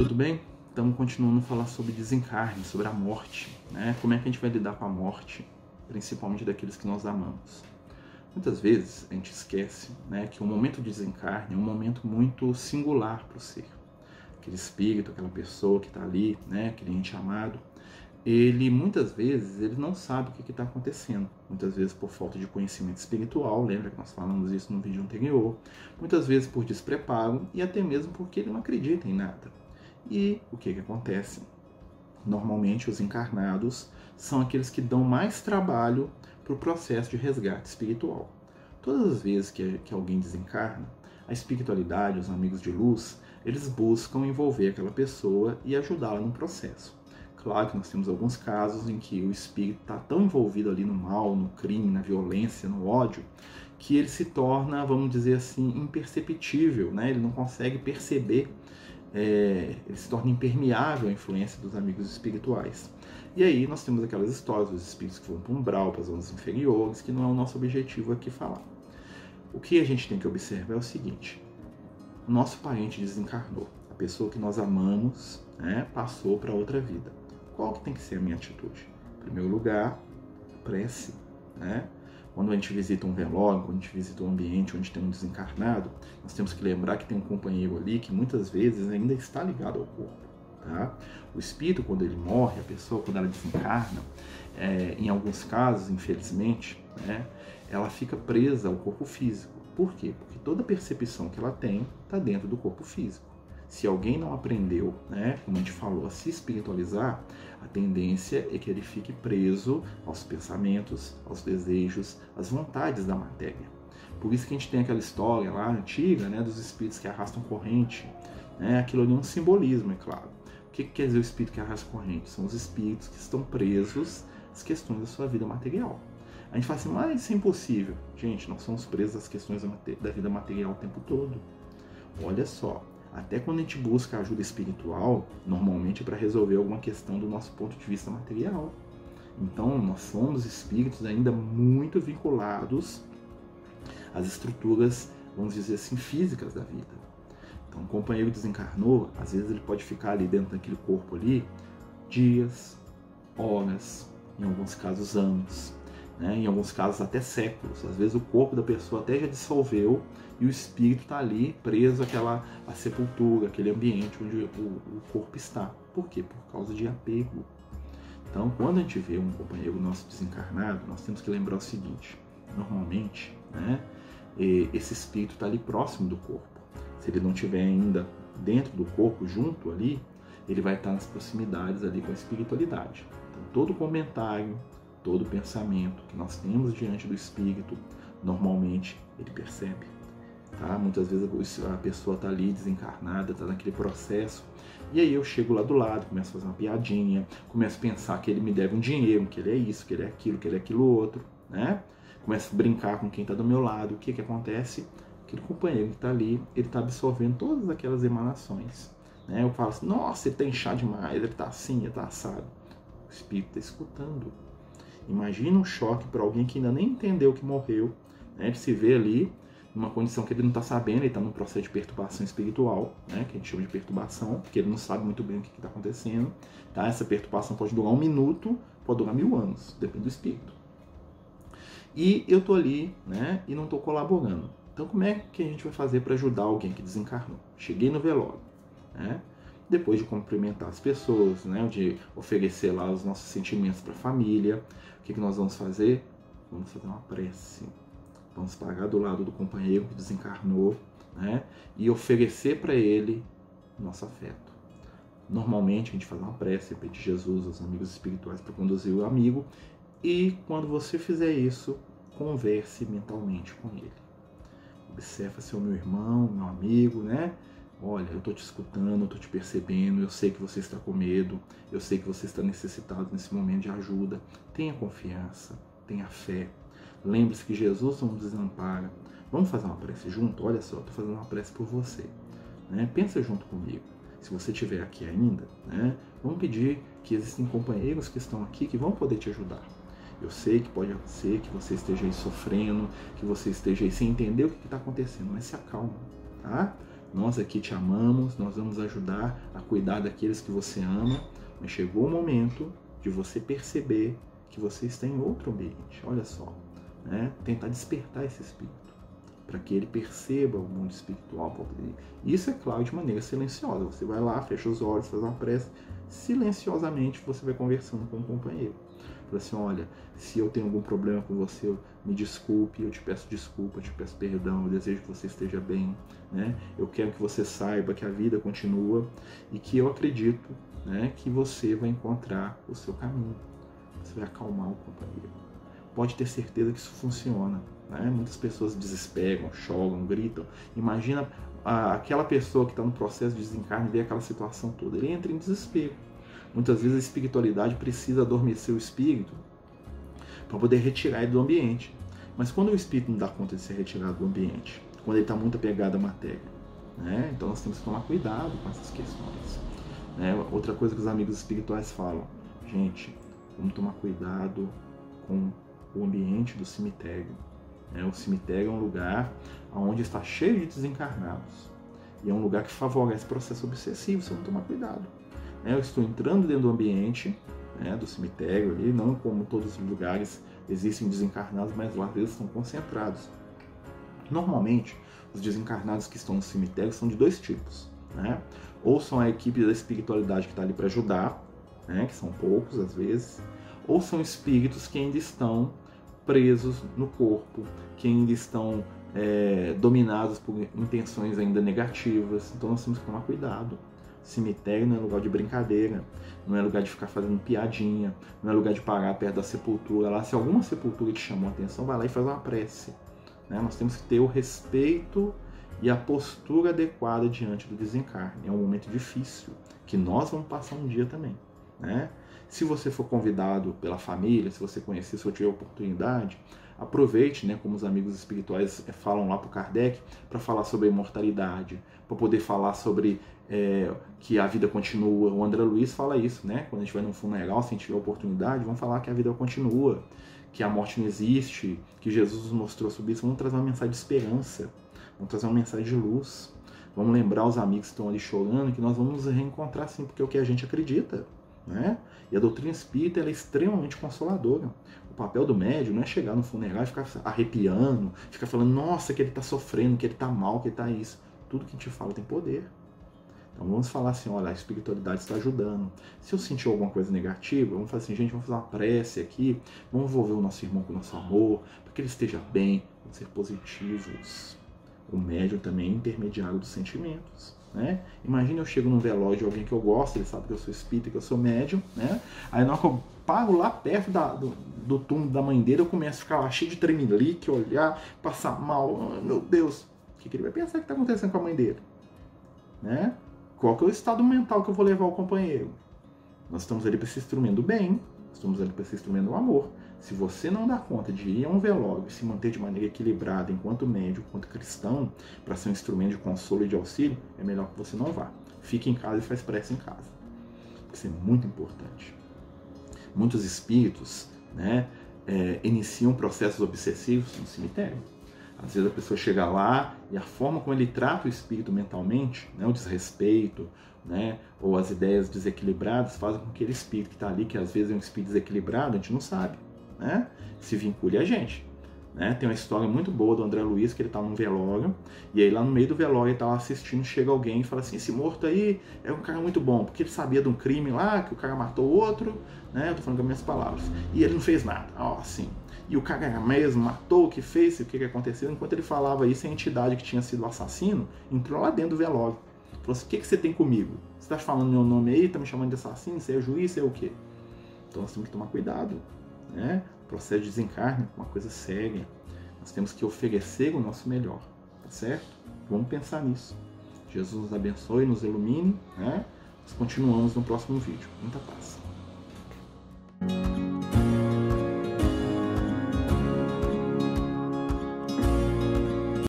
Tudo bem? Estamos continuando a falar sobre desencarne, sobre a morte, né? Como é que a gente vai lidar com a morte, principalmente daqueles que nós amamos. Muitas vezes a gente esquece né, que o momento de desencarne é um momento muito singular para o ser. Aquele espírito, aquela pessoa que está ali, né, aquele ente amado, ele muitas vezes ele não sabe o que está acontecendo. Muitas vezes por falta de conhecimento espiritual, lembra que nós falamos isso no vídeo anterior. Muitas vezes por despreparo e até mesmo porque ele não acredita em nada. E o que, que acontece? Normalmente os encarnados são aqueles que dão mais trabalho para o processo de resgate espiritual. Todas as vezes que, que alguém desencarna, a espiritualidade, os amigos de luz, eles buscam envolver aquela pessoa e ajudá-la no processo. Claro que nós temos alguns casos em que o espírito está tão envolvido ali no mal, no crime, na violência, no ódio, que ele se torna, vamos dizer assim, imperceptível, né? ele não consegue perceber, é, ele se torna impermeável à influência dos amigos espirituais. E aí nós temos aquelas histórias dos espíritos que vão para o umbral, para as zonas inferiores, que não é o nosso objetivo aqui falar. O que a gente tem que observar é o seguinte: o nosso parente desencarnou, a pessoa que nós amamos né, passou para outra vida. Qual que tem que ser a minha atitude? Em primeiro lugar, prece. Né? Quando a gente visita um velório, quando a gente visita um ambiente onde tem um desencarnado, nós temos que lembrar que tem um companheiro ali que muitas vezes ainda está ligado ao corpo. Tá? O espírito, quando ele morre, a pessoa, quando ela desencarna, é, em alguns casos, infelizmente, né, ela fica presa ao corpo físico. Por quê? Porque toda percepção que ela tem está dentro do corpo físico. Se alguém não aprendeu, né, como a gente falou, a se espiritualizar, a tendência é que ele fique preso aos pensamentos, aos desejos, às vontades da matéria. Por isso que a gente tem aquela história lá antiga, né, dos espíritos que arrastam corrente. Né, aquilo ali é um simbolismo, é claro. O que, quer dizer o espírito que arrasta corrente? São os espíritos que estão presos às questões da sua vida material. A gente fala assim, mas isso é impossível. Gente, nós somos presos às questões da vida material o tempo todo. Olha só, até quando a gente busca ajuda espiritual, normalmente é para resolver alguma questão do nosso ponto de vista material. Então, nós somos espíritos ainda muito vinculados às estruturas, vamos dizer assim, físicas da vida. Então, um companheiro desencarnou, às vezes ele pode ficar ali dentro daquele corpo ali dias, horas, em alguns casos anos, né? em alguns casos até séculos. Às vezes o corpo da pessoa até já dissolveu e o espírito está ali preso àquela à sepultura, aquele ambiente onde o, o corpo está. Por quê? Por causa de apego. Então, quando a gente vê um companheiro nosso desencarnado, nós temos que lembrar o seguinte: normalmente, né, esse espírito está ali próximo do corpo se ele não estiver ainda dentro do corpo, junto ali, ele vai estar nas proximidades ali com a espiritualidade. Então, todo comentário, todo pensamento que nós temos diante do espírito, normalmente ele percebe. Tá? Muitas vezes a pessoa está ali desencarnada, está naquele processo, e aí eu chego lá do lado, começo a fazer uma piadinha, começo a pensar que ele me deve um dinheiro, que ele é isso, que ele é aquilo, que ele é aquilo outro, né? Começo a brincar com quem está do meu lado. O que que acontece? aquele companheiro que está ali, ele está absorvendo todas aquelas emanações. Né? Eu falo assim, nossa, ele está inchado demais, ele está assim, ele está assado. O espírito está escutando. Imagina um choque para alguém que ainda nem entendeu que morreu, né? Ele se vê ali numa condição que ele não está sabendo, ele está num processo de perturbação espiritual, né? Que a gente chama de perturbação, porque ele não sabe muito bem o que está acontecendo. Tá? Essa perturbação pode durar um minuto, pode durar mil anos, depende do espírito. E eu tô ali, né? E não estou colaborando. Então, como é que a gente vai fazer para ajudar alguém que desencarnou? Cheguei no velório, né? Depois de cumprimentar as pessoas, né? De oferecer lá os nossos sentimentos para a família, o que, que nós vamos fazer? Vamos fazer uma prece. Vamos parar do lado do companheiro que desencarnou, né? E oferecer para ele nosso afeto. Normalmente a gente faz uma prece, pedir Jesus aos amigos espirituais para conduzir o amigo. E quando você fizer isso, converse mentalmente com ele observa se é o meu irmão, meu amigo, né? Olha, eu estou te escutando, eu estou te percebendo, eu sei que você está com medo, eu sei que você está necessitado nesse momento de ajuda. Tenha confiança, tenha fé. Lembre-se que Jesus não desampara. Vamos fazer uma prece junto? Olha só, estou fazendo uma prece por você. Né? Pensa junto comigo. Se você estiver aqui ainda, né? vamos pedir que existem companheiros que estão aqui que vão poder te ajudar. Eu sei que pode ser que você esteja aí sofrendo, que você esteja aí sem entender o que está acontecendo, mas se acalma, tá? Nós aqui te amamos, nós vamos ajudar a cuidar daqueles que você ama, mas chegou o momento de você perceber que você está em outro ambiente. Olha só, né? tentar despertar esse espírito para que ele perceba o mundo espiritual. Isso é claro de maneira silenciosa. Você vai lá, fecha os olhos, faz uma prece, silenciosamente você vai conversando com o companheiro. Fala assim, olha, se eu tenho algum problema com você, me desculpe, eu te peço desculpa, eu te peço perdão, eu desejo que você esteja bem, né? Eu quero que você saiba que a vida continua e que eu acredito, né, que você vai encontrar o seu caminho. Você vai acalmar o companheiro. Pode ter certeza que isso funciona. Né? Muitas pessoas desesperam, choram, gritam. Imagina aquela pessoa que está no processo de desencarne e vê aquela situação toda. Ele entra em desespero. Muitas vezes a espiritualidade precisa adormecer o espírito para poder retirar ele do ambiente. Mas quando o espírito não dá conta de ser retirado do ambiente, quando ele está muito apegado à matéria, né? então nós temos que tomar cuidado com essas questões. Né? Outra coisa que os amigos espirituais falam, gente, vamos tomar cuidado com o ambiente do cemitério. Né? O cemitério é um lugar onde está cheio de desencarnados. E é um lugar que favorece processo obsessivo, você não tomar cuidado. Né? Eu estou entrando dentro do ambiente né, do cemitério ali, não como todos os lugares existem desencarnados, mas lá eles estão concentrados. Normalmente, os desencarnados que estão no cemitério são de dois tipos. Né? Ou são a equipe da espiritualidade que está ali para ajudar, né, que são poucos às vezes, ou são espíritos que ainda estão presos no corpo, que ainda estão é, dominados por intenções ainda negativas. Então nós temos que tomar cuidado. Cemitério não é lugar de brincadeira, não é lugar de ficar fazendo piadinha, não é lugar de parar perto da sepultura. Lá, se alguma sepultura te chamou a atenção, vai lá e faz uma prece. Né? Nós temos que ter o respeito e a postura adequada diante do desencarne. É um momento difícil, que nós vamos passar um dia também. Né? Se você for convidado pela família, se você conhecer, se eu tiver oportunidade, aproveite, né, como os amigos espirituais eh, falam lá para o Kardec, para falar sobre a imortalidade, para poder falar sobre é, que a vida continua. O André Luiz fala isso, né? Quando a gente vai num funeral, se a gente tiver oportunidade, vamos falar que a vida continua, que a morte não existe, que Jesus nos mostrou sobre isso. Vamos trazer uma mensagem de esperança, vamos trazer uma mensagem de luz. Vamos lembrar os amigos que estão ali chorando que nós vamos nos reencontrar sim, porque é o que a gente acredita. Né? E a doutrina espírita é extremamente consoladora. O papel do médium não é chegar no funeral e ficar arrepiando, ficar falando, nossa, que ele está sofrendo, que ele está mal, que ele está isso. Tudo que a gente fala tem poder. Então vamos falar assim, olha, a espiritualidade está ajudando. Se eu sentir alguma coisa negativa, vamos falar assim, gente, vamos fazer uma prece aqui, vamos envolver o nosso irmão com o nosso amor, para que ele esteja bem, vamos ser positivos. O médium também é intermediário dos sentimentos. Né? Imagina eu chego num velório de alguém que eu gosto, ele sabe que eu sou espírita, que eu sou médium, né? Aí na hora que eu paro lá perto da, do, do túmulo da mãe dele, eu começo a ficar lá cheio de tremelique, olhar, passar mal, oh, meu Deus, o que, que ele vai pensar que está acontecendo com a mãe dele? Né? Qual que é o estado mental que eu vou levar o companheiro? Nós estamos ali para esse instrumento bem, estamos ali para esse instrumento do amor. Se você não dá conta de ir a um velório e se manter de maneira equilibrada enquanto médico, enquanto cristão, para ser um instrumento de consolo e de auxílio, é melhor que você não vá. Fique em casa e faz prece em casa. Isso é muito importante. Muitos espíritos né, é, iniciam processos obsessivos no cemitério. Às vezes a pessoa chega lá e a forma como ele trata o espírito mentalmente, né, o desrespeito, né, ou as ideias desequilibradas, fazem com que aquele espírito que está ali, que às vezes é um espírito desequilibrado, a gente não sabe né, se vincule a gente. Né? Tem uma história muito boa do André Luiz, que ele está num velório, e aí lá no meio do velório ele tá assistindo, chega alguém e fala assim, esse morto aí é um cara muito bom, porque ele sabia de um crime lá, que o cara matou outro, né? Eu tô falando com as minhas palavras. E ele não fez nada, ó, assim. E o cara mesmo matou, o que fez, o que, que aconteceu. Enquanto ele falava isso, a entidade que tinha sido o assassino entrou lá dentro do velório. Falou assim, o que, que você tem comigo? Você tá falando meu nome aí, tá me chamando de assassino, você é juiz, você é o quê? Então nós temos que tomar cuidado né? processo de desencarne uma coisa séria. Nós temos que oferecer o nosso melhor, tá certo? Vamos pensar nisso. Jesus nos abençoe, nos ilumine, né? Nós continuamos no próximo vídeo. Muita paz.